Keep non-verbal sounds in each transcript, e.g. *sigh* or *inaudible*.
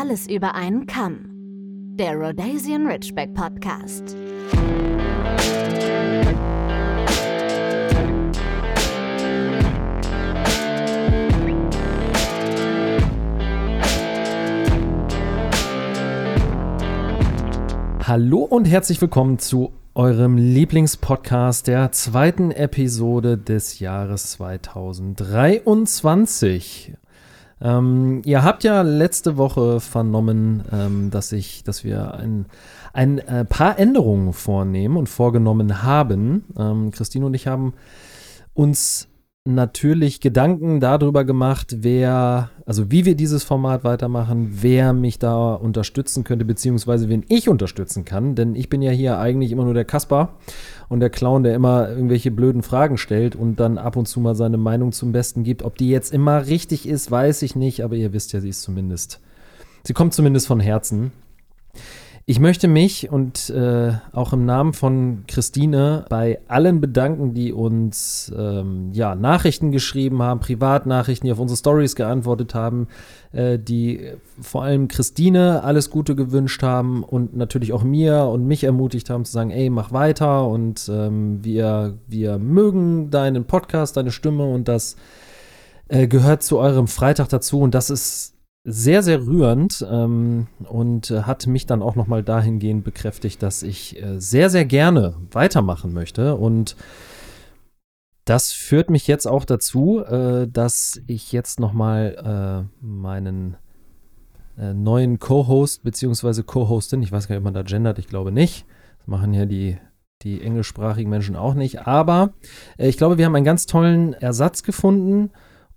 Alles über einen Kamm. Der Rhodesian Ridgeback Podcast. Hallo und herzlich willkommen zu eurem Lieblingspodcast der zweiten Episode des Jahres 2023. Ähm, ihr habt ja letzte Woche vernommen, ähm, dass ich, dass wir ein, ein äh, paar Änderungen vornehmen und vorgenommen haben. Ähm, Christine und ich haben uns natürlich Gedanken darüber gemacht, wer, also wie wir dieses Format weitermachen, wer mich da unterstützen könnte, beziehungsweise wen ich unterstützen kann. Denn ich bin ja hier eigentlich immer nur der Kasper und der Clown, der immer irgendwelche blöden Fragen stellt und dann ab und zu mal seine Meinung zum Besten gibt. Ob die jetzt immer richtig ist, weiß ich nicht, aber ihr wisst ja, sie ist zumindest, sie kommt zumindest von Herzen. Ich möchte mich und äh, auch im Namen von Christine bei allen bedanken, die uns ähm, ja, Nachrichten geschrieben haben, Privatnachrichten, die auf unsere Stories geantwortet haben, äh, die vor allem Christine alles Gute gewünscht haben und natürlich auch mir und mich ermutigt haben zu sagen, ey, mach weiter und ähm, wir, wir mögen deinen Podcast, deine Stimme und das äh, gehört zu eurem Freitag dazu und das ist sehr, sehr rührend ähm, und äh, hat mich dann auch nochmal dahingehend bekräftigt, dass ich äh, sehr, sehr gerne weitermachen möchte. Und das führt mich jetzt auch dazu, äh, dass ich jetzt nochmal äh, meinen äh, neuen Co-Host beziehungsweise Co-Hostin, ich weiß gar nicht, ob man da gendert, ich glaube nicht. Das machen ja die, die englischsprachigen Menschen auch nicht. Aber äh, ich glaube, wir haben einen ganz tollen Ersatz gefunden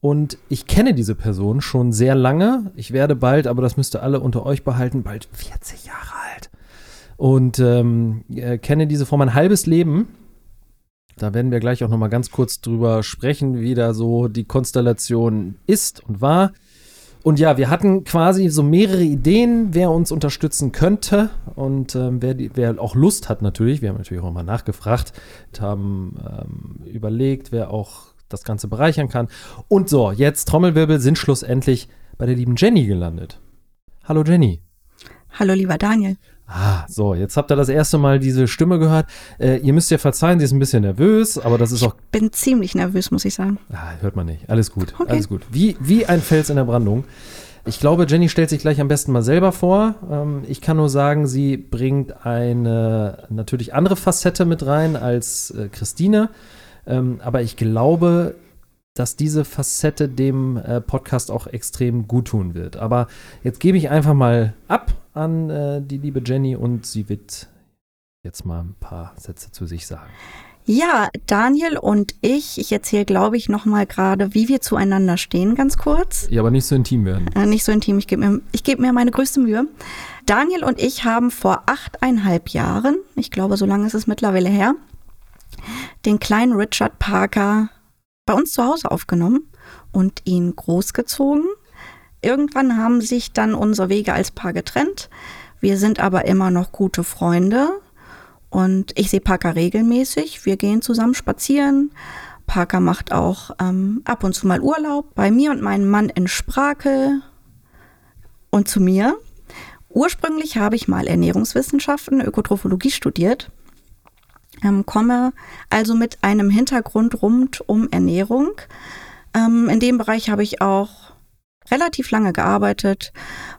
und ich kenne diese Person schon sehr lange. Ich werde bald, aber das müsst ihr alle unter euch behalten, bald 40 Jahre alt. Und ähm, äh, kenne diese Frau mein halbes Leben. Da werden wir gleich auch noch mal ganz kurz drüber sprechen, wie da so die Konstellation ist und war. Und ja, wir hatten quasi so mehrere Ideen, wer uns unterstützen könnte und ähm, wer, die, wer auch Lust hat natürlich. Wir haben natürlich auch mal nachgefragt, haben ähm, überlegt, wer auch das Ganze bereichern kann. Und so, jetzt Trommelwirbel sind schlussendlich bei der lieben Jenny gelandet. Hallo Jenny. Hallo lieber Daniel. Ah, so, jetzt habt ihr das erste Mal diese Stimme gehört. Äh, ihr müsst ja verzeihen, sie ist ein bisschen nervös, aber das ist auch. Ich bin ziemlich nervös, muss ich sagen. Ah, hört man nicht. Alles gut, okay. alles gut. Wie, wie ein Fels in der Brandung. Ich glaube, Jenny stellt sich gleich am besten mal selber vor. Ähm, ich kann nur sagen, sie bringt eine natürlich andere Facette mit rein als äh, Christine. Ähm, aber ich glaube, dass diese Facette dem äh, Podcast auch extrem gut tun wird. Aber jetzt gebe ich einfach mal ab an äh, die liebe Jenny und sie wird jetzt mal ein paar Sätze zu sich sagen. Ja, Daniel und ich, ich erzähle, glaube ich, noch mal gerade, wie wir zueinander stehen, ganz kurz. Ja, aber nicht so intim werden. Äh, nicht so intim, ich gebe mir, geb mir meine größte Mühe. Daniel und ich haben vor achteinhalb Jahren, ich glaube, so lange ist es mittlerweile her, den kleinen Richard Parker bei uns zu Hause aufgenommen und ihn großgezogen. Irgendwann haben sich dann unsere Wege als Paar getrennt. Wir sind aber immer noch gute Freunde und ich sehe Parker regelmäßig. Wir gehen zusammen spazieren. Parker macht auch ähm, ab und zu mal Urlaub bei mir und meinem Mann in Sprakel und zu mir. Ursprünglich habe ich mal Ernährungswissenschaften, Ökotrophologie studiert ähm, komme also mit einem Hintergrund rund um Ernährung. Ähm, in dem Bereich habe ich auch relativ lange gearbeitet,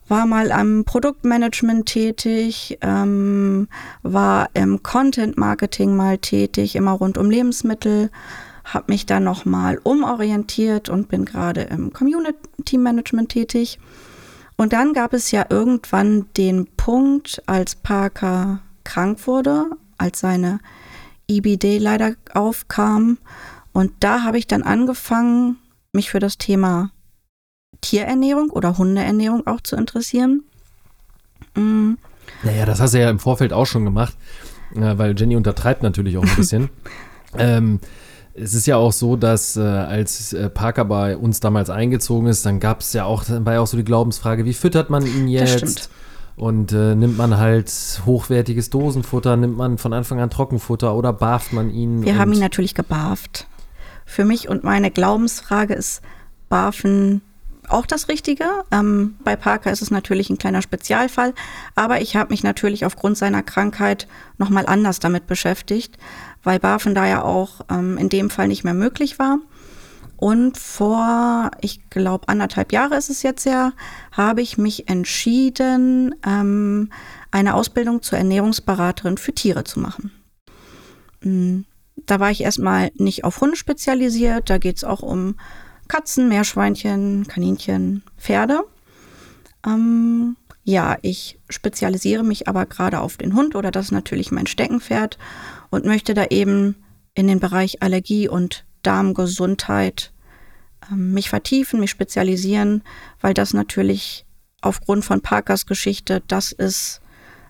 war mal am Produktmanagement tätig, ähm, war im Content Marketing mal tätig, immer rund um Lebensmittel, habe mich dann nochmal umorientiert und bin gerade im Community Management tätig. Und dann gab es ja irgendwann den Punkt, als Parker krank wurde, als seine IBD leider aufkam. Und da habe ich dann angefangen, mich für das Thema Tierernährung oder Hundeernährung auch zu interessieren. Mhm. Naja, das hast du ja im Vorfeld auch schon gemacht, weil Jenny untertreibt natürlich auch ein bisschen. *laughs* ähm, es ist ja auch so, dass äh, als äh, Parker bei uns damals eingezogen ist, dann gab es ja auch, dann war ja auch so die Glaubensfrage, wie füttert man ihn jetzt? Und äh, nimmt man halt hochwertiges Dosenfutter, nimmt man von Anfang an Trockenfutter oder barft man ihn? Wir haben ihn natürlich gebarft. Für mich und meine Glaubensfrage ist Barfen auch das Richtige. Ähm, bei Parker ist es natürlich ein kleiner Spezialfall, aber ich habe mich natürlich aufgrund seiner Krankheit nochmal anders damit beschäftigt, weil BaFin da ja auch ähm, in dem Fall nicht mehr möglich war. Und vor, ich glaube, anderthalb Jahre ist es jetzt ja, habe ich mich entschieden, ähm, eine Ausbildung zur Ernährungsberaterin für Tiere zu machen. Mm, da war ich erstmal nicht auf Hunde spezialisiert, da geht es auch um Katzen, Meerschweinchen, Kaninchen, Pferde. Ähm, ja, ich spezialisiere mich aber gerade auf den Hund oder das ist natürlich mein Steckenpferd und möchte da eben in den Bereich Allergie und Darmgesundheit ähm, mich vertiefen, mich spezialisieren, weil das natürlich aufgrund von Parkers Geschichte das ist,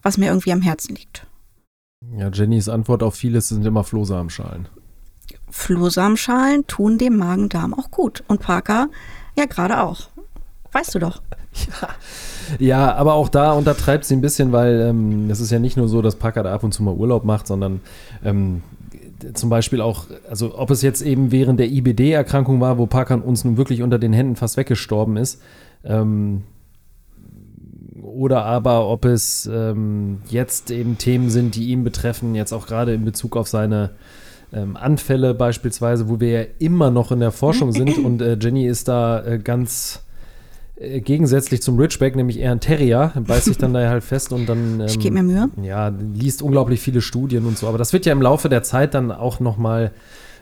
was mir irgendwie am Herzen liegt. Ja, Jennys Antwort auf vieles sind immer Flohsamenschalen. Flohsamenschalen tun dem Magen-Darm auch gut. Und Parker ja gerade auch. Weißt du doch. Ja. ja, aber auch da untertreibt sie ein bisschen, weil ähm, es ist ja nicht nur so, dass Parker da ab und zu mal Urlaub macht, sondern ähm, zum Beispiel auch, also ob es jetzt eben während der IBD-Erkrankung war, wo Parker uns nun wirklich unter den Händen fast weggestorben ist, ähm, oder aber ob es ähm, jetzt eben Themen sind, die ihn betreffen, jetzt auch gerade in Bezug auf seine ähm, Anfälle beispielsweise, wo wir ja immer noch in der Forschung sind *clears throat* und äh, Jenny ist da äh, ganz äh, gegensätzlich zum Ridgeback, nämlich eher ein Terrier, beißt sich dann da halt fest und dann *laughs* ähm, ich gebe mir Mühe. Ja, liest unglaublich viele Studien und so, aber das wird ja im Laufe der Zeit dann auch noch mal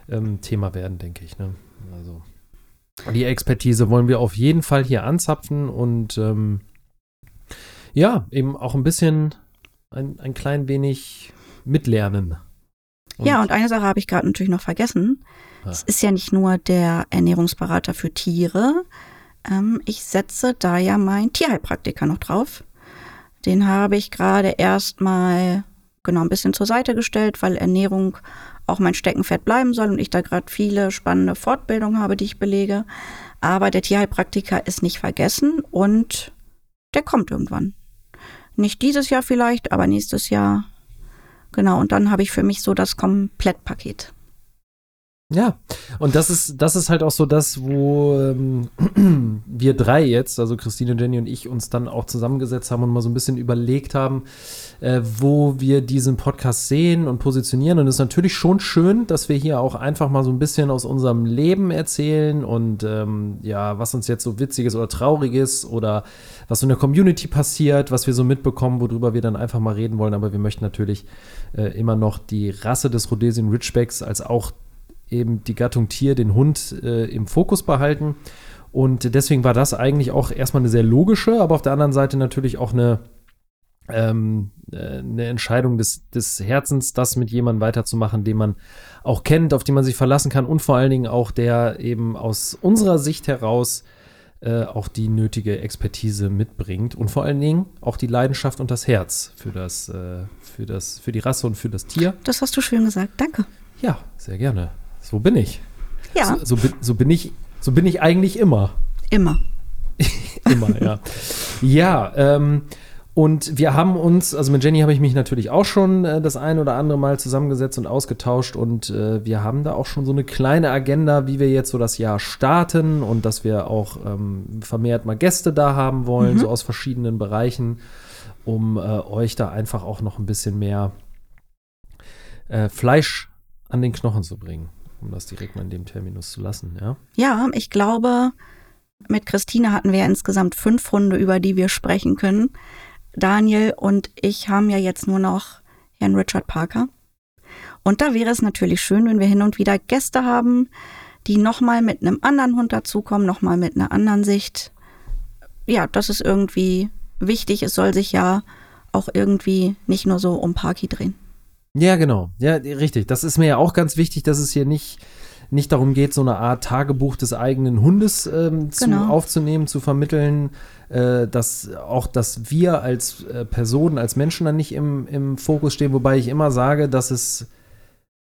ähm, Thema werden, denke ich. Ne? Also die Expertise wollen wir auf jeden Fall hier anzapfen und ähm, ja, eben auch ein bisschen, ein, ein klein wenig mitlernen. Und ja, und eine Sache habe ich gerade natürlich noch vergessen. Ah. Es ist ja nicht nur der Ernährungsberater für Tiere. Ähm, ich setze da ja meinen Tierheilpraktiker noch drauf. Den habe ich gerade erstmal genau ein bisschen zur Seite gestellt, weil Ernährung auch mein Steckenpferd bleiben soll und ich da gerade viele spannende Fortbildungen habe, die ich belege. Aber der Tierheilpraktiker ist nicht vergessen und der kommt irgendwann. Nicht dieses Jahr vielleicht, aber nächstes Jahr. Genau, und dann habe ich für mich so das Komplettpaket. Ja, und das ist, das ist halt auch so das, wo ähm, *clears throat* wir drei jetzt, also Christine, Jenny und ich, uns dann auch zusammengesetzt haben und mal so ein bisschen überlegt haben, äh, wo wir diesen Podcast sehen und positionieren. Und es ist natürlich schon schön, dass wir hier auch einfach mal so ein bisschen aus unserem Leben erzählen und ähm, ja, was uns jetzt so witziges oder trauriges oder was in der Community passiert, was wir so mitbekommen, worüber wir dann einfach mal reden wollen. Aber wir möchten natürlich äh, immer noch die Rasse des Rhodesian Ridgebacks als auch eben die Gattung Tier, den Hund äh, im Fokus behalten. Und deswegen war das eigentlich auch erstmal eine sehr logische, aber auf der anderen Seite natürlich auch eine, ähm, äh, eine Entscheidung des, des Herzens, das mit jemandem weiterzumachen, den man auch kennt, auf den man sich verlassen kann und vor allen Dingen auch der eben aus unserer Sicht heraus äh, auch die nötige Expertise mitbringt und vor allen Dingen auch die Leidenschaft und das Herz für das, äh, für das, für die Rasse und für das Tier. Das hast du schön gesagt, danke. Ja, sehr gerne. So bin ich. Ja. So, so, bin, so, bin, ich, so bin ich eigentlich immer. Immer. *laughs* immer, ja. ja, ähm, und wir haben uns, also mit Jenny habe ich mich natürlich auch schon äh, das ein oder andere Mal zusammengesetzt und ausgetauscht und äh, wir haben da auch schon so eine kleine Agenda, wie wir jetzt so das Jahr starten und dass wir auch ähm, vermehrt mal Gäste da haben wollen, mhm. so aus verschiedenen Bereichen, um äh, euch da einfach auch noch ein bisschen mehr äh, Fleisch an den Knochen zu bringen um das direkt mal in dem Terminus zu lassen, ja? Ja, ich glaube, mit Christine hatten wir insgesamt fünf Hunde, über die wir sprechen können. Daniel und ich haben ja jetzt nur noch Herrn Richard Parker. Und da wäre es natürlich schön, wenn wir hin und wieder Gäste haben, die nochmal mit einem anderen Hund dazukommen, nochmal mit einer anderen Sicht. Ja, das ist irgendwie wichtig. Es soll sich ja auch irgendwie nicht nur so um Parky drehen. Ja, genau. Ja, richtig. Das ist mir ja auch ganz wichtig, dass es hier nicht, nicht darum geht, so eine Art Tagebuch des eigenen Hundes ähm, genau. zu, aufzunehmen, zu vermitteln, äh, dass auch, dass wir als äh, Personen, als Menschen dann nicht im, im Fokus stehen, wobei ich immer sage, dass es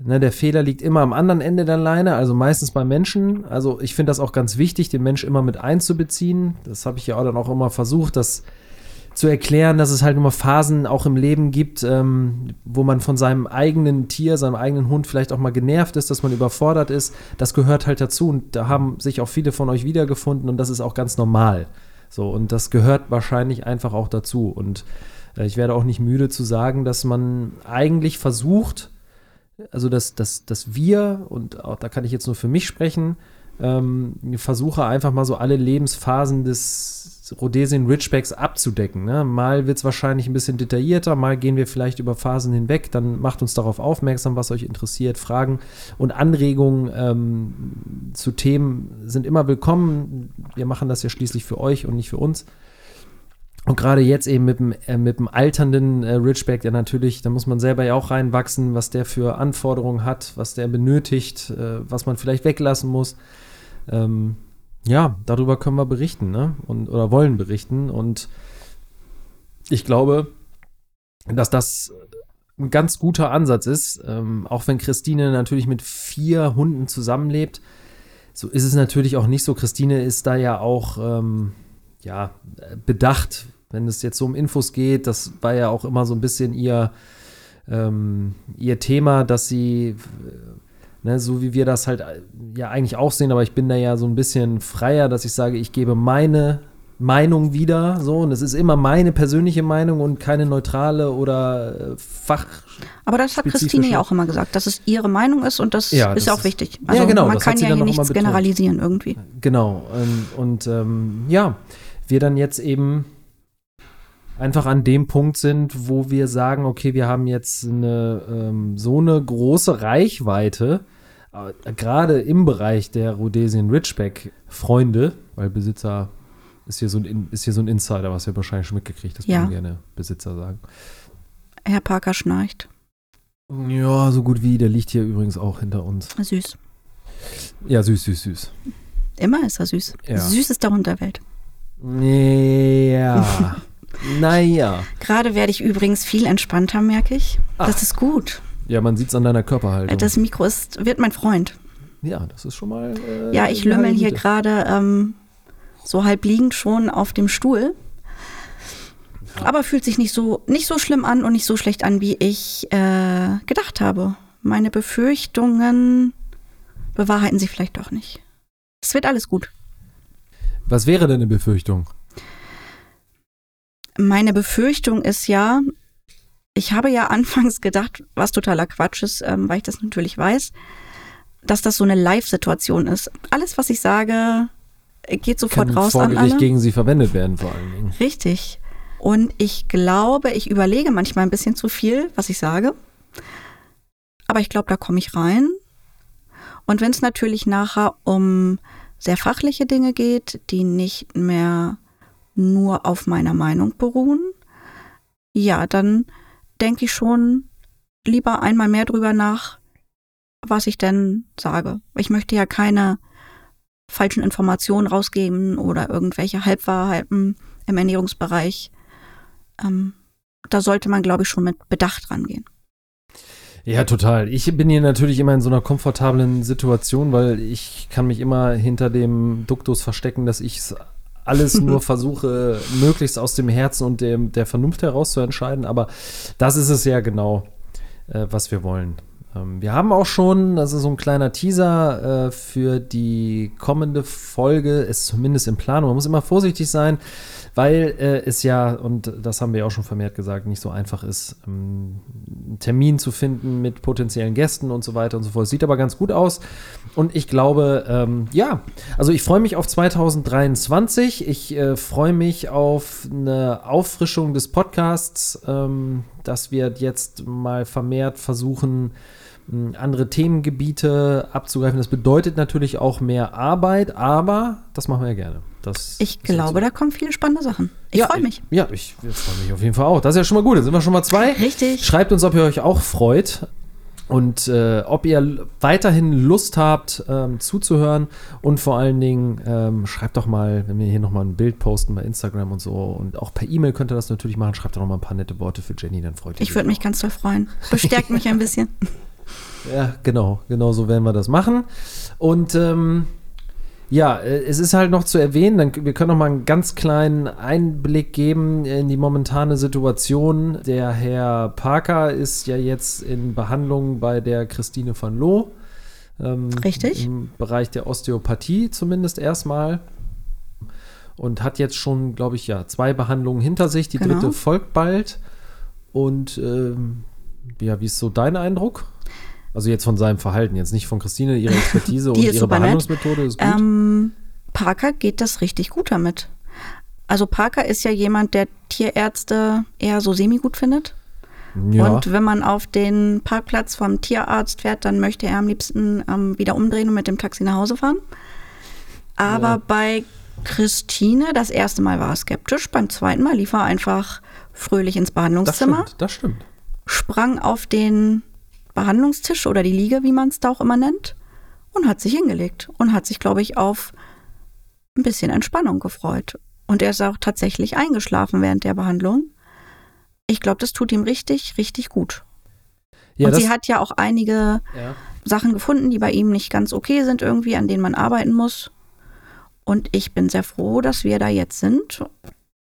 Ne, der Fehler liegt immer am anderen Ende der Leine, also meistens beim Menschen. Also ich finde das auch ganz wichtig, den Mensch immer mit einzubeziehen. Das habe ich ja auch dann auch immer versucht, dass zu erklären, dass es halt nur Phasen auch im Leben gibt, ähm, wo man von seinem eigenen Tier, seinem eigenen Hund vielleicht auch mal genervt ist, dass man überfordert ist. Das gehört halt dazu und da haben sich auch viele von euch wiedergefunden und das ist auch ganz normal. So, und das gehört wahrscheinlich einfach auch dazu. Und äh, ich werde auch nicht müde zu sagen, dass man eigentlich versucht, also dass, dass, dass wir, und auch da kann ich jetzt nur für mich sprechen, ähm, versuche einfach mal so alle Lebensphasen des Rhodesian Ridgebacks abzudecken. Ne? Mal wird es wahrscheinlich ein bisschen detaillierter, mal gehen wir vielleicht über Phasen hinweg, dann macht uns darauf aufmerksam, was euch interessiert. Fragen und Anregungen ähm, zu Themen sind immer willkommen. Wir machen das ja schließlich für euch und nicht für uns. Und gerade jetzt eben mit dem, äh, mit dem alternden äh, Ridgeback, der natürlich, da muss man selber ja auch reinwachsen, was der für Anforderungen hat, was der benötigt, äh, was man vielleicht weglassen muss. Ähm, ja, darüber können wir berichten, ne? Und, oder wollen berichten. Und ich glaube, dass das ein ganz guter Ansatz ist. Ähm, auch wenn Christine natürlich mit vier Hunden zusammenlebt, so ist es natürlich auch nicht so. Christine ist da ja auch ähm, ja, bedacht, wenn es jetzt so um Infos geht. Das war ja auch immer so ein bisschen ihr, ähm, ihr Thema, dass sie Ne, so wie wir das halt äh, ja eigentlich auch sehen, aber ich bin da ja so ein bisschen freier, dass ich sage, ich gebe meine Meinung wieder, so und es ist immer meine persönliche Meinung und keine neutrale oder äh, Fach. Aber das hat Christine ja auch immer gesagt, dass es ihre Meinung ist und das ja, ist das auch wichtig. Also ja, genau, man kann ja hier nichts generalisieren irgendwie. Genau und, und ähm, ja, wir dann jetzt eben einfach an dem Punkt sind, wo wir sagen, okay, wir haben jetzt eine, ähm, so eine große Reichweite, äh, gerade im Bereich der Rhodesian Ridgeback-Freunde, weil Besitzer ist hier, so ein, ist hier so ein Insider, was ihr wahrscheinlich schon mitgekriegt, das ja. gerne Besitzer sagen. Herr Parker schnarcht. Ja, so gut wie. Der liegt hier übrigens auch hinter uns. Süß. Ja, süß, süß, süß. Immer ist er süß. Ja. Süßester Hund der Welt. Ja. *laughs* naja. Gerade werde ich übrigens viel entspannter, merke ich. Ach. Das ist gut. Ja, man sieht es an deiner Körperhaltung. Das Mikro ist, wird mein Freund. Ja, das ist schon mal. Äh, ja, ich lümmel hier gerade ähm, so halb liegend schon auf dem Stuhl. Ja. Aber fühlt sich nicht so, nicht so schlimm an und nicht so schlecht an, wie ich äh, gedacht habe. Meine Befürchtungen bewahrheiten sich vielleicht doch nicht. Es wird alles gut. Was wäre denn eine Befürchtung? Meine Befürchtung ist ja, ich habe ja anfangs gedacht, was totaler Quatsch ist, ähm, weil ich das natürlich weiß, dass das so eine Live-Situation ist. Alles, was ich sage, geht sofort Kann raus an alle. gegen sie verwendet werden vor allen Dingen. Richtig. Und ich glaube, ich überlege manchmal ein bisschen zu viel, was ich sage. Aber ich glaube, da komme ich rein. Und wenn es natürlich nachher um sehr fachliche Dinge geht, die nicht mehr nur auf meiner Meinung beruhen, ja, dann denke ich schon lieber einmal mehr drüber nach, was ich denn sage. Ich möchte ja keine falschen Informationen rausgeben oder irgendwelche Halbwahrheiten im Ernährungsbereich. Ähm, da sollte man, glaube ich, schon mit Bedacht rangehen. Ja, total. Ich bin hier natürlich immer in so einer komfortablen Situation, weil ich kann mich immer hinter dem Duktus verstecken, dass ich es alles nur *laughs* versuche, möglichst aus dem Herzen und dem, der Vernunft heraus zu entscheiden. Aber das ist es ja genau, äh, was wir wollen. Ähm, wir haben auch schon, das ist so ein kleiner Teaser äh, für die kommende Folge, ist zumindest in Planung. Man muss immer vorsichtig sein weil äh, es ja, und das haben wir auch schon vermehrt gesagt, nicht so einfach ist, ähm, einen Termin zu finden mit potenziellen Gästen und so weiter und so fort. Sieht aber ganz gut aus. Und ich glaube, ähm, ja, also ich freue mich auf 2023. Ich äh, freue mich auf eine Auffrischung des Podcasts, ähm, dass wir jetzt mal vermehrt versuchen, andere Themengebiete abzugreifen. Das bedeutet natürlich auch mehr Arbeit, aber das machen wir ja gerne. Das ich glaube, da kommen viele spannende Sachen. Ich ja, freue mich. Ich, ja, ich, ich freue mich auf jeden Fall auch. Das ist ja schon mal gut. Dann sind wir schon mal zwei. Richtig. Schreibt uns, ob ihr euch auch freut und äh, ob ihr weiterhin Lust habt, ähm, zuzuhören. Und vor allen Dingen ähm, schreibt doch mal, wenn wir hier nochmal ein Bild posten bei Instagram und so und auch per E-Mail könnt ihr das natürlich machen. Schreibt doch nochmal ein paar nette Worte für Jenny, dann freut ihr Ich würde mich ganz toll freuen. Bestärkt mich ein bisschen. *laughs* Ja, genau. Genau so werden wir das machen. Und ähm, Ja, äh, es ist halt noch zu erwähnen, dann, wir können noch mal einen ganz kleinen Einblick geben in die momentane Situation. Der Herr Parker ist ja jetzt in Behandlung bei der Christine van Loo. Ähm, Richtig. Im Bereich der Osteopathie zumindest erstmal. Und hat jetzt schon, glaube ich, ja, zwei Behandlungen hinter sich. Die Genau. dritte folgt bald. Und ähm, ja, wie ist so dein Eindruck? Also jetzt von seinem Verhalten, jetzt nicht von Christine, ihre Expertise *laughs* und ihre super nett. Behandlungsmethode ist gut. Ähm, Parker geht das richtig gut damit. Also Parker ist ja jemand, der Tierärzte eher so semi-gut findet. ja. Und wenn man auf den Parkplatz vom Tierarzt fährt, dann möchte er am liebsten ähm, wieder umdrehen und mit dem Taxi nach Hause fahren. Aber Ja. bei Christine, das erste Mal war er skeptisch, beim zweiten Mal lief er einfach fröhlich ins das Behandlungszimmer, stimmt, das stimmt. sprang auf den Behandlungstisch oder die Liege, wie man es da auch immer nennt, und hat sich hingelegt und hat sich, glaube ich, auf ein bisschen Entspannung gefreut. Und er ist auch tatsächlich eingeschlafen während der Behandlung. Ich glaube, das tut ihm richtig, richtig gut. Ja, und sie hat ja auch einige ja. Sachen gefunden, die bei ihm nicht ganz okay sind irgendwie, an denen man arbeiten muss. Und ich bin sehr froh, dass wir da jetzt sind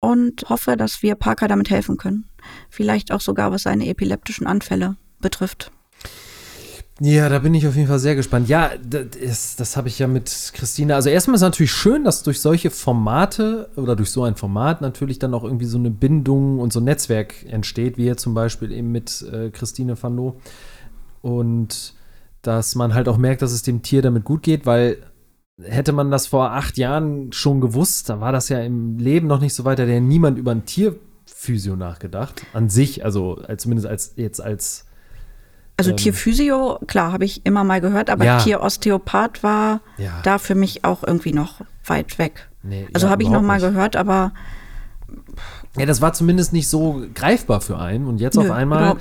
und hoffe, dass wir Parker damit helfen können. Vielleicht auch sogar, was seine epileptischen Anfälle betrifft. Ja, da bin ich auf jeden Fall sehr gespannt. Ja, das, das habe ich ja mit Christine. Also erstmal ist es natürlich schön, dass durch solche Formate oder durch so ein Format natürlich dann auch irgendwie so eine Bindung und so ein Netzwerk entsteht, wie jetzt zum Beispiel eben mit äh, Christine van Loo. Und dass man halt auch merkt, dass es dem Tier damit gut geht, weil hätte man das vor acht Jahren schon gewusst, da war das ja im Leben noch nicht so weit, da niemand über ein Tierphysio nachgedacht. An sich, also als, zumindest als jetzt als Also Ähm. Tierphysio, klar, habe ich immer mal gehört, aber Ja. Tierosteopath war ja, da für mich auch irgendwie noch weit weg. nee, Also ja, habe ich noch mal nicht. gehört, aber Ja, das war zumindest nicht so greifbar für einen. Und jetzt nö, auf einmal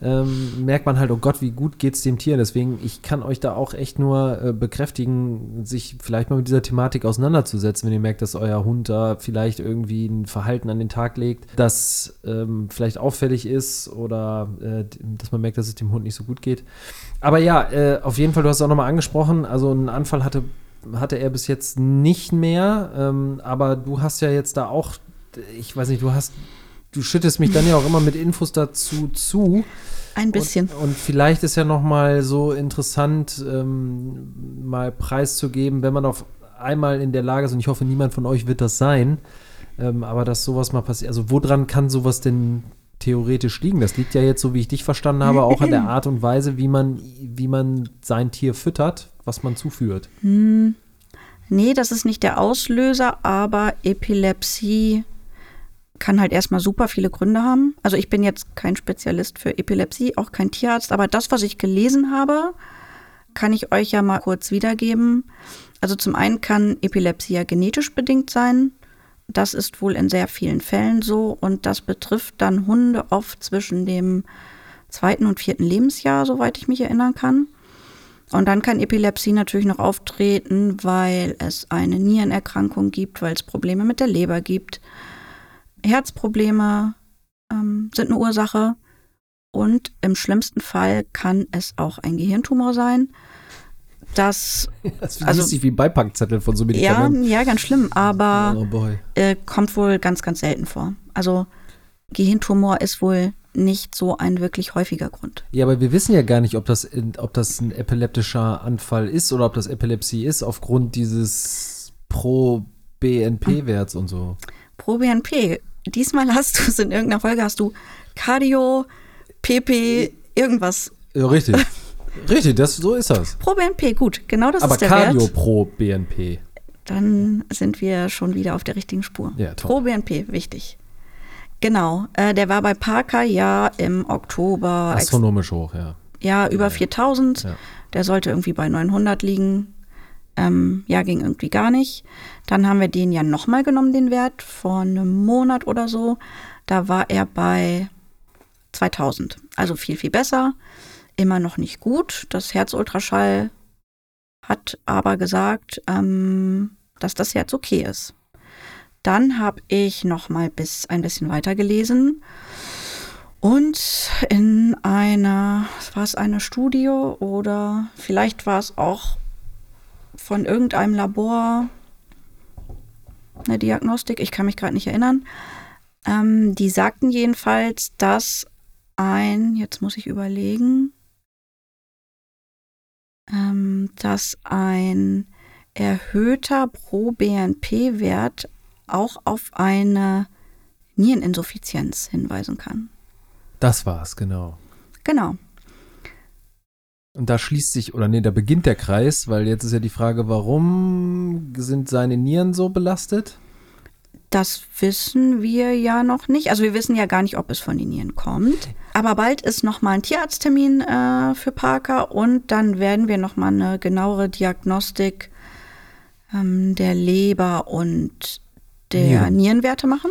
ähm, merkt man halt, oh Gott, wie gut geht's dem Tier. Deswegen, ich kann euch da auch echt nur äh, bekräftigen, sich vielleicht mal mit dieser Thematik auseinanderzusetzen, wenn ihr merkt, dass euer Hund da vielleicht irgendwie ein Verhalten an den Tag legt, das ähm, vielleicht auffällig ist oder äh, dass man merkt, dass es dem Hund nicht so gut geht. Aber ja, äh, auf jeden Fall, du hast es auch nochmal angesprochen, also einen Anfall hatte, hatte er bis jetzt nicht mehr, ähm, aber du hast ja jetzt da auch, ich weiß nicht, du hast, du schüttest mich dann ja auch immer mit Infos dazu zu. Ein bisschen. Und, und vielleicht ist ja noch mal so interessant, ähm, mal preiszugeben, wenn man auf einmal in der Lage ist, und ich hoffe, niemand von euch wird das sein, ähm, aber dass sowas mal passiert. Also woran kann sowas denn theoretisch liegen? Das liegt ja jetzt, so wie ich dich verstanden habe, auch an der *clears throat* Art und Weise, wie man, wie man sein Tier füttert, was man zuführt. Hm, nee, das ist nicht der Auslöser, aber Epilepsie kann halt erstmal super viele Gründe haben. Also ich bin jetzt kein Spezialist für Epilepsie, auch kein Tierarzt, aber das, was ich gelesen habe, kann ich euch ja mal kurz wiedergeben. Also zum einen kann Epilepsie ja genetisch bedingt sein. Das ist wohl in sehr vielen Fällen so und das betrifft dann Hunde oft zwischen dem zweiten und vierten Lebensjahr, soweit ich mich erinnern kann. Und dann kann Epilepsie natürlich noch auftreten, weil es eine Nierenerkrankung gibt, weil es Probleme mit der Leber gibt. Herzprobleme ähm, sind eine Ursache. Und im schlimmsten Fall kann es auch ein Gehirntumor sein. Das *laughs* Das Also- sich wie Beipackzettel von so ja, Medikamenten. ja, ganz schlimm, aber oh äh, kommt wohl ganz, ganz selten vor. Also Gehirntumor ist wohl nicht so ein wirklich häufiger Grund. Ja, aber wir wissen ja gar nicht, ob das, ob das ein epileptischer Anfall ist oder ob das Epilepsie ist, aufgrund dieses Pro-BNP-Werts und so. Pro BNP, diesmal hast du es in irgendeiner Folge, hast du Cardio, PP, irgendwas. Ja, richtig. *laughs* richtig, das, so ist das. Pro BNP, gut, genau das aber ist der Cardio Wert. pro BNP. Dann sind wir schon wieder auf der richtigen Spur. Ja, top. Pro BNP, wichtig. Genau, äh, der war bei Parker ja im Oktober Astronomisch hoch, ja. ja über 4000. Ja. Der sollte irgendwie bei 900 liegen. Ähm, ja, ging irgendwie gar nicht. Dann haben wir den ja nochmal genommen, den Wert, vor einem Monat oder so. Da war er bei 2000. Also viel, viel besser. Immer noch nicht gut. Das Herzultraschall hat aber gesagt, ähm, dass das Herz okay ist. Dann habe ich noch mal bis ein bisschen weiter gelesen und in einer, war es eine Studie oder vielleicht war es auch von irgendeinem Labor eine Diagnostik, ich kann mich gerade nicht erinnern. Ähm, die sagten jedenfalls, dass ein, jetzt muss ich überlegen, ähm, dass ein erhöhter Pro-BNP-Wert auch auf eine Niereninsuffizienz hinweisen kann. Das war's, genau. Genau. Und da schließt sich, oder nee, da beginnt der Kreis, weil jetzt ist ja die Frage, warum sind seine Nieren so belastet? Das wissen wir ja noch nicht. Also wir wissen ja gar nicht, ob es von den Nieren kommt. Aber bald ist noch mal ein Tierarzttermin äh, für Parker und dann werden wir noch mal eine genauere Diagnostik ähm, der Leber und der Nieren. Nierenwerte machen.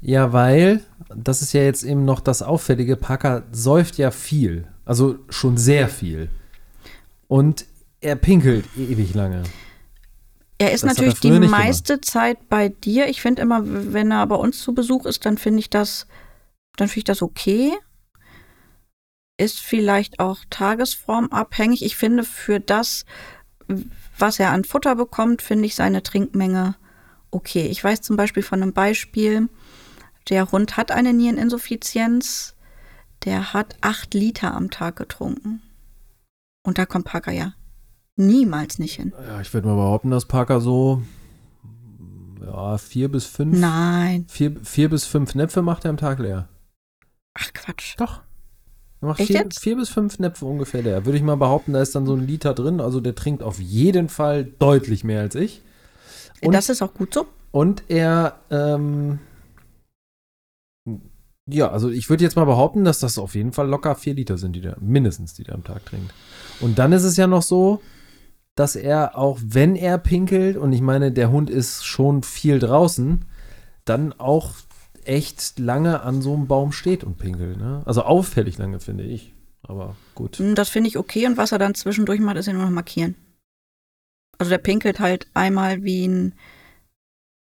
Ja, weil, das ist ja jetzt eben noch das Auffällige, Parker säuft ja viel. Also schon sehr viel. Und er pinkelt ewig lange. Er ist Das hat er natürlich die meiste Zeit bei dir. Ich finde immer, wenn er bei uns zu Besuch ist, dann finde ich das, dann finde ich das okay. Ist vielleicht auch tagesformabhängig. Ich finde für das, was er an Futter bekommt, finde ich seine Trinkmenge okay. Ich weiß zum Beispiel von einem Beispiel, der Hund hat eine Niereninsuffizienz, der hat acht Liter am Tag getrunken. Und da kommt Parker ja niemals nicht hin. Ja, ich würde mal behaupten, dass Parker so ja, vier bis fünf, Nein. vier, vier bis fünf Näpfe macht er am Tag leer. Ach Quatsch. Doch. Er macht Echt vier, jetzt? vier bis fünf Näpfe ungefähr leer. Würde ich mal behaupten, da ist dann so ein Liter drin. Also der trinkt auf jeden Fall deutlich mehr als ich. Und, das ist auch gut so. und er, ähm, ja, also ich würde jetzt mal behaupten, dass das auf jeden Fall locker vier Liter sind, die der, mindestens, die der am Tag trinkt. Und dann ist es ja noch so, dass er auch, wenn er pinkelt, und ich meine, der Hund ist schon viel draußen, dann auch echt lange an so einem Baum steht und pinkelt. Ne? Also auffällig lange, finde ich. Aber gut. Hm, Das finde ich okay. Und was er dann zwischendurch macht, ist ja nur noch markieren. Also der pinkelt halt einmal wie ein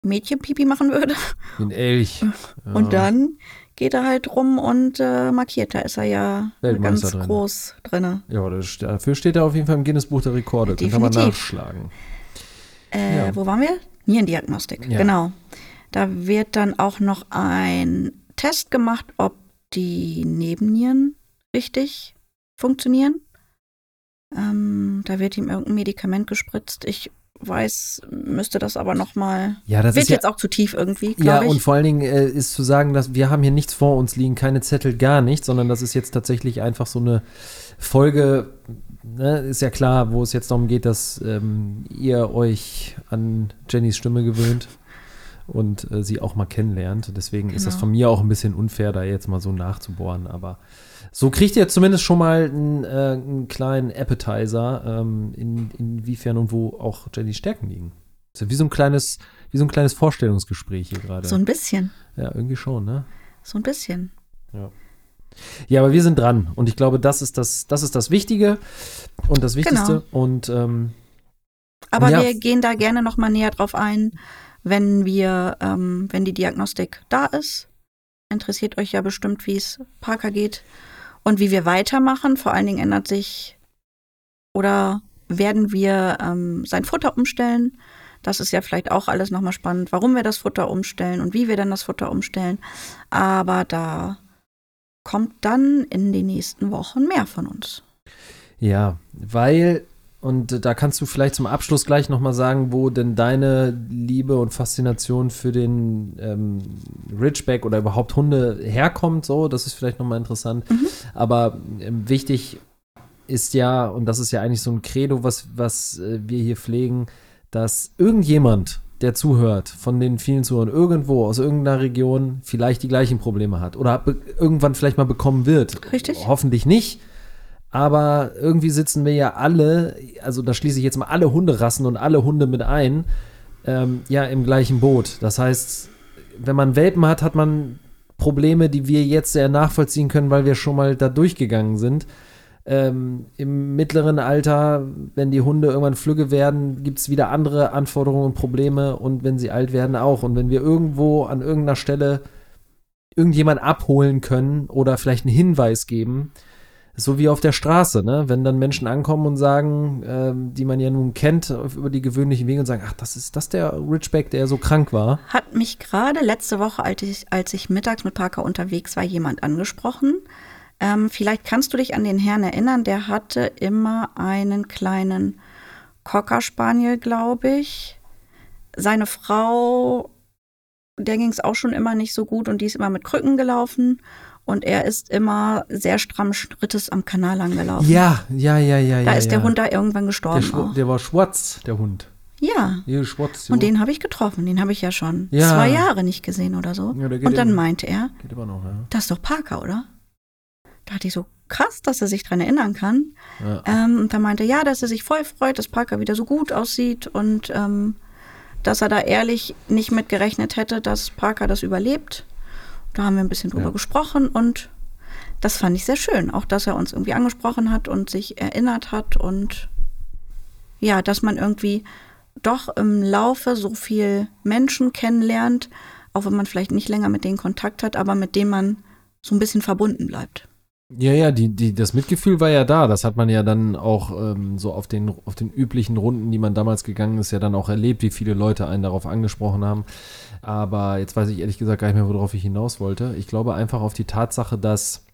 Mädchen Pipi machen würde. Wie ein Elch. Ja. Und dann geht er halt rum und äh, markiert. Da ist er ja ganz drin. groß drinne. Ja, dafür steht er auf jeden Fall im Guinness-Buch der Rekorde. Den kann man Definitiv. nachschlagen. Äh, Ja. Wo waren wir? Nierendiagnostik, Ja. genau. Da wird dann auch noch ein Test gemacht, ob die Nebennieren richtig funktionieren. Ähm, da wird ihm irgendein Medikament gespritzt. Ich weiß, müsste das aber noch mal. Ja, das wird ist ja, jetzt auch zu tief irgendwie, Ja, ich. und vor allen Dingen äh, ist zu sagen, dass wir haben hier nichts vor uns liegen, keine Zettel, gar nichts, sondern das ist jetzt tatsächlich einfach so eine Folge, ne, ist ja klar, wo es jetzt darum geht, dass ähm, ihr euch an Jennys Stimme gewöhnt und äh, sie auch mal kennenlernt. Deswegen ist das Genau. von mir auch ein bisschen unfair, da jetzt mal so nachzubohren, aber so kriegt ihr zumindest schon mal einen, äh, einen kleinen Appetizer, ähm, in, inwiefern und wo auch Jennys Stärken liegen. Ist ja wie so ein kleines, wie so ein kleines Vorstellungsgespräch hier gerade. so ein bisschen. Ja, irgendwie schon, ne? So ein bisschen. Ja, aber wir sind dran und ich glaube, das ist das, das ist das Wichtige und das Wichtigste. Und ähm, Aber Ja. wir gehen da gerne noch mal näher drauf ein, wenn wir, ähm, wenn die Diagnostik da ist. Interessiert euch ja bestimmt, wie es Parker geht und wie wir weitermachen. Vor allen Dingen ändert sich oder werden wir ähm, sein Futter umstellen. Das ist ja vielleicht auch alles nochmal spannend, warum wir das Futter umstellen und wie wir dann das Futter umstellen. Aber da kommt dann in den nächsten Wochen mehr von uns. ja, weil, und äh, da kannst du vielleicht zum Abschluss gleich nochmal sagen, wo denn deine Liebe und Faszination für den ähm, Ridgeback oder überhaupt Hunde herkommt, so, das ist vielleicht nochmal interessant. Mhm. Aber ähm, wichtig ist ja, und das ist ja eigentlich so ein Credo, was, was äh, wir hier pflegen, dass irgendjemand, der zuhört, von den vielen Zuhörern, irgendwo aus irgendeiner Region vielleicht die gleichen Probleme hat oder irgendwann vielleicht mal bekommen wird. Richtig. Hoffentlich nicht. Aber irgendwie sitzen wir ja alle, also da schließe ich jetzt mal alle Hunderassen und alle Hunde mit ein, ähm, ja, im gleichen Boot. Das heißt, wenn man Welpen hat, hat man Probleme, die wir jetzt sehr nachvollziehen können, weil wir schon mal da durchgegangen sind. Ähm, Im mittleren Alter, wenn die Hunde irgendwann flügge werden, gibt es wieder andere Anforderungen und Probleme und wenn sie alt werden auch. Und wenn wir irgendwo an irgendeiner Stelle irgendjemand abholen können oder vielleicht einen Hinweis geben, So wie auf der Straße, ne? Wenn dann Menschen ankommen und sagen, ähm, die man ja nun kennt, über die gewöhnlichen Wege und sagen, ach, das ist das der Ridgeback, der so krank war. Hat mich gerade letzte Woche, als ich, als ich mittags mit Parker unterwegs war, jemand angesprochen. Ähm, vielleicht kannst du dich an den Herrn erinnern, der hatte immer einen kleinen Cocker Spaniel, glaube ich. Seine Frau, der ging es auch schon immer nicht so gut und die ist immer mit Krücken gelaufen. Und er ist immer sehr stramm Schrittes am Kanal lang gelaufen. Ja, ja, ja, ja. Da ja, ist ja. der Hund da irgendwann Der, gestorben. Auch. der war schwarz, der Hund. Ja. Ja, schwarz. Und den habe ich getroffen. Den habe ich ja schon zwei Jahre nicht gesehen oder so. Der und dann immer- meinte er, Geht immer noch, ja. das ist doch Parker, oder? Da hatte ich so krass, dass er sich dran erinnern kann. Ähm, und dann meinte er, ja, dass er sich voll freut, dass Parker wieder so gut aussieht und ähm, dass er da ehrlich nicht mit gerechnet hätte, dass Parker das überlebt. Da haben wir ein bisschen drüber Ja. gesprochen und das fand ich sehr schön. Auch, dass er uns irgendwie angesprochen hat und sich erinnert hat und ja, dass man irgendwie doch im Laufe so viel Menschen kennenlernt, auch wenn man vielleicht nicht länger mit denen Kontakt hat, aber mit denen man so ein bisschen verbunden bleibt. Ja, ja, die, die, das Mitgefühl war ja da. Das hat man ja dann auch ähm, so auf den, auf den üblichen Runden, die man damals gegangen ist, ja dann auch erlebt, wie viele Leute einen darauf angesprochen haben. Aber jetzt weiß ich ehrlich gesagt gar nicht mehr, worauf ich hinaus wollte. Ich glaube einfach auf die Tatsache, dass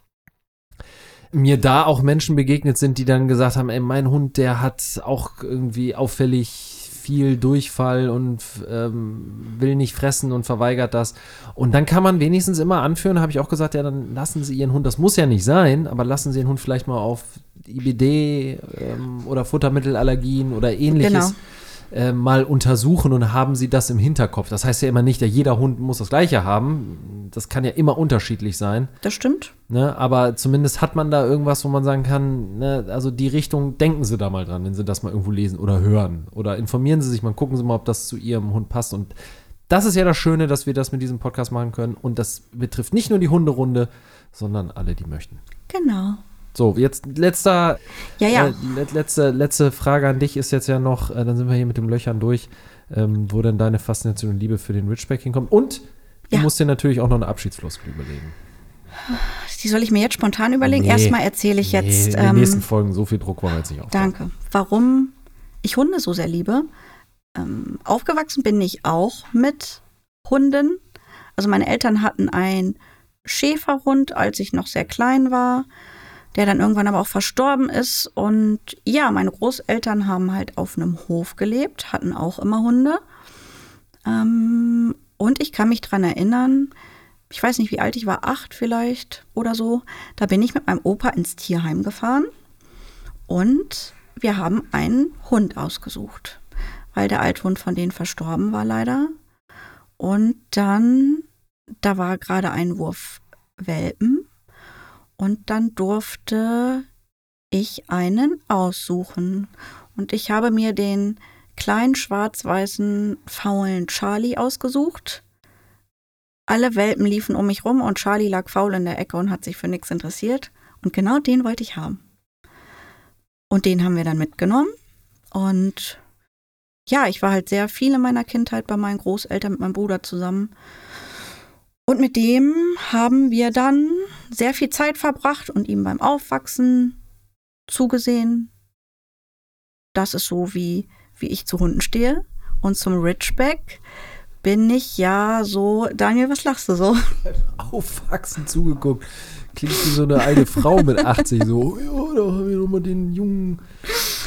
mir da auch Menschen begegnet sind, die dann gesagt haben, ey, mein Hund, der hat auch irgendwie auffällig viel Durchfall und ähm, will nicht fressen und verweigert das. Und dann kann man wenigstens immer anführen, habe ich auch gesagt, ja, dann lassen Sie Ihren Hund, das muss ja nicht sein, aber lassen Sie Ihren Hund vielleicht mal auf IBD ähm, oder Futtermittelallergien oder ähnliches Genau. Äh, mal untersuchen und haben Sie das im Hinterkopf. Das heißt ja immer nicht, ja, jeder Hund muss das gleiche haben. Das kann ja immer unterschiedlich sein. Das stimmt. Ne, aber zumindest hat man da irgendwas, wo man sagen kann, ne, also die Richtung, denken Sie da mal dran, wenn Sie das mal irgendwo lesen oder hören. Oder informieren Sie sich mal, gucken Sie mal, ob das zu Ihrem Hund passt. Und das ist ja das Schöne, dass wir das mit diesem Podcast machen können. Und das betrifft nicht nur die Hunderunde, sondern alle, die möchten. Genau. So, jetzt letzter, Ja, ja. äh, let, letzte, letzte Frage an dich ist jetzt ja noch, äh, dann sind wir hier mit dem Löchern durch, ähm, wo denn deine Faszination und Liebe für den Ridgeback hinkommt. Und du Ja. musst dir natürlich auch noch eine Abschiedsfloskel überlegen. Die soll ich mir jetzt spontan überlegen. Nee. Erstmal erzähle ich jetzt. Nee, in den ähm, nächsten Folgen, so viel Druck wollen wir jetzt nicht auf. danke. Warum ich Hunde so sehr liebe. Ähm, aufgewachsen bin ich auch mit Hunden. Also meine Eltern hatten einen Schäferhund, als ich noch sehr klein war, der dann irgendwann aber auch verstorben ist. Und ja, meine Großeltern haben halt auf einem Hof gelebt, hatten auch immer Hunde. Ähm, und ich kann mich dran erinnern, ich weiß nicht, wie alt ich war, acht vielleicht oder so. Da bin ich mit meinem Opa ins Tierheim gefahren und wir haben einen Hund ausgesucht, weil der Althund von denen verstorben war leider. Und dann, da war gerade ein Wurf Welpen und dann durfte ich einen aussuchen. Und ich habe mir den kleinen schwarz-weißen faulen Charlie ausgesucht. Alle Welpen liefen um mich rum und Charlie lag faul in der Ecke und hat sich für nichts interessiert. Und genau den wollte ich haben. Und den haben wir dann mitgenommen. Und ja, ich war halt sehr viel in meiner Kindheit bei meinen Großeltern mit meinem Bruder zusammen. Und mit dem haben wir dann sehr viel Zeit verbracht und ihm beim Aufwachsen zugesehen. Das ist so, wie, wie ich zu Hunden stehe. Und zum Ridgeback bin ich ja so. Daniel, was lachst du so? *laughs* Aufwachsen zugeguckt. Klingt wie so eine alte Frau mit 80, so, ja, da haben wir nochmal den jungen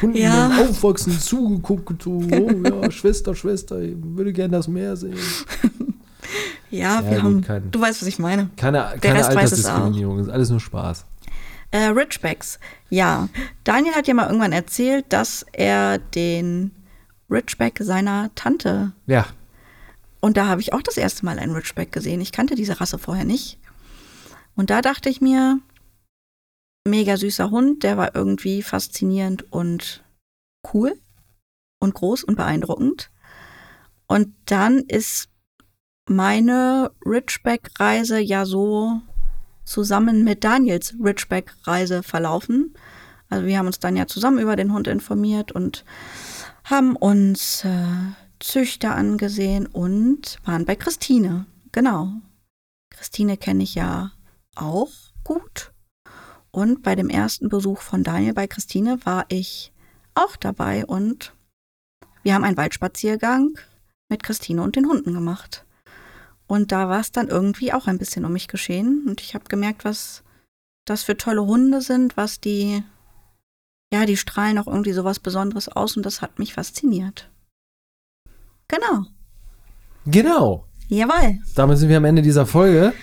Hunden Ja. beim Aufwachsen zugeguckt. So, oh, *laughs* ja, Schwester, Schwester, ich würde gerne das Meer sehen. Ja, Ja, wir gut, haben. kein- du weißt, was ich meine. Keine, keine Rest weiß es Altersdiskriminierung, ist alles nur Spaß. Äh, Ridgebacks. Ja, Daniel hat ja mal irgendwann erzählt, dass er den Ridgeback seiner Tante. Ja, Und da habe ich auch das erste Mal einen Ridgeback gesehen. Ich kannte diese Rasse vorher nicht. Und da dachte ich mir, mega süßer Hund, der war irgendwie faszinierend und cool und groß und beeindruckend. Und dann ist meine Ridgeback-Reise ja so zusammen mit Daniels Ridgeback-Reise verlaufen. Also wir haben uns dann ja zusammen über den Hund informiert und haben uns äh, Züchter angesehen und waren bei Christine. Genau. Christine kenne ich ja auch gut. Und bei dem ersten Besuch von Daniel bei Christine war ich auch dabei und wir haben einen Waldspaziergang mit Christine und den Hunden gemacht. Und da war es dann irgendwie auch ein bisschen um mich geschehen. Und ich habe gemerkt, was das für tolle Hunde sind, was die, ja, die strahlen auch irgendwie sowas Besonderes aus und das hat mich fasziniert. Genau. Genau. Jawohl. Damit sind wir am Ende dieser Folge.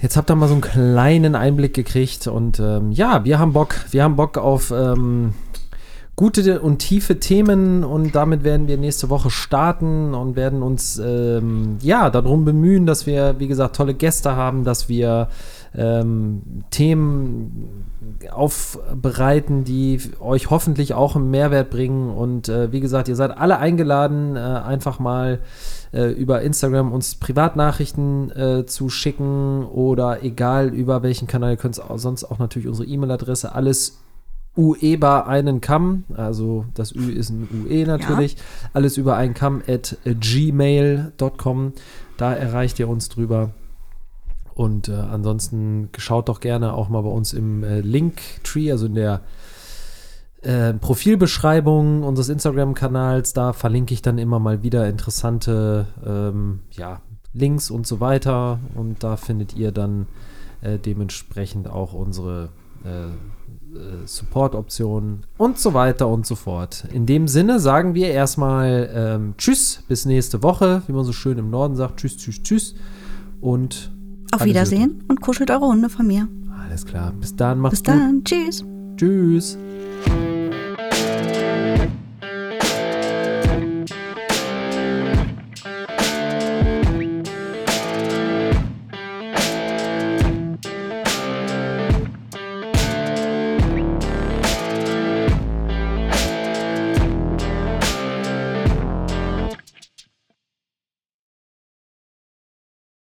Jetzt habt ihr mal so einen kleinen Einblick gekriegt und ähm, ja, wir haben Bock, wir haben Bock auf ähm, gute und tiefe Themen und damit werden wir nächste Woche starten und werden uns ähm, ja darum bemühen, dass wir, wie gesagt, tolle Gäste haben, dass wir ähm, Themen aufbereiten, die euch hoffentlich auch einen Mehrwert bringen. Und äh, wie gesagt, ihr seid alle eingeladen, äh, einfach mal äh, über Instagram uns Privatnachrichten äh, zu schicken oder egal über welchen Kanal, ihr könnt sonst auch natürlich unsere E-Mail-Adresse, alles UEBA einen Kamm, also das Ü ist ein UE natürlich, ja. alles über einen Kamm at gmail.com, da erreicht ihr uns drüber. Und äh, ansonsten schaut doch gerne auch mal bei uns im äh, Linktree, also in der äh, Profilbeschreibung unseres Instagram-Kanals. Da verlinke ich dann immer mal wieder interessante ähm, ja, Links und so weiter. Und da findet ihr dann äh, dementsprechend auch unsere äh, äh, Support-Optionen und so weiter und so fort. In dem Sinne sagen wir erstmal ähm, Tschüss, bis nächste Woche, wie man so schön im Norden sagt. Tschüss, tschüss, tschüss. Und auf Wiedersehen und kuschelt eure Hunde von mir. Alles klar. Bis dann, macht's Bis dann. Tschüss. Tschüss.